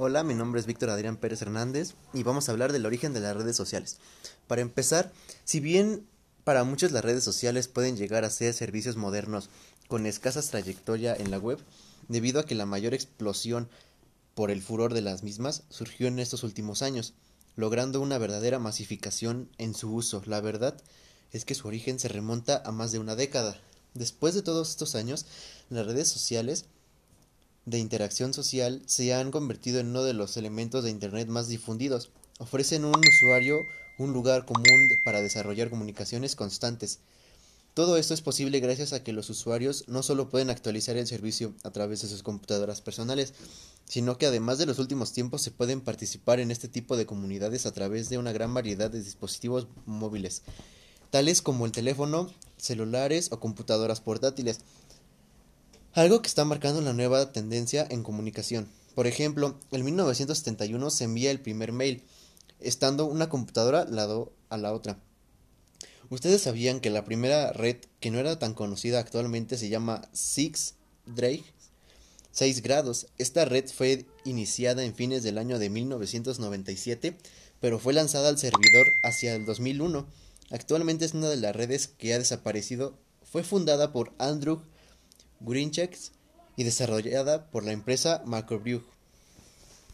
Hola, mi nombre es Víctor Adrián Pérez Hernández y vamos a hablar del origen de las redes sociales. Para empezar, si bien para muchos las redes sociales pueden llegar a ser servicios modernos con escasa trayectoria en la web, debido a que la mayor explosión por el furor de las mismas surgió en estos últimos años, logrando una verdadera masificación en su uso. La verdad es que su origen se remonta a más de una década. Después de todos estos años, las redes sociales de interacción social se han convertido en uno de los elementos de Internet más difundidos. Ofrecen a un usuario un lugar común para desarrollar comunicaciones constantes. Todo esto es posible gracias a que los usuarios no solo pueden actualizar el servicio a través de sus computadoras personales, sino que además de los últimos tiempos se pueden participar en este tipo de comunidades a través de una gran variedad de dispositivos móviles, tales como el teléfono, celulares o computadoras portátiles. Algo que está marcando la nueva tendencia en comunicación. Por ejemplo, en 1971 se envía el primer mail, estando una computadora lado a la otra. Ustedes sabían que la primera red, que no era tan conocida actualmente, se llama Six Drake 6 grados. Esta red fue iniciada en fines del año de 1997, pero fue lanzada al servidor hacia el 2001. Actualmente es una de las redes que ha desaparecido. Fue fundada por Andrew Greenchecks y desarrollada por la empresa Macrobrew.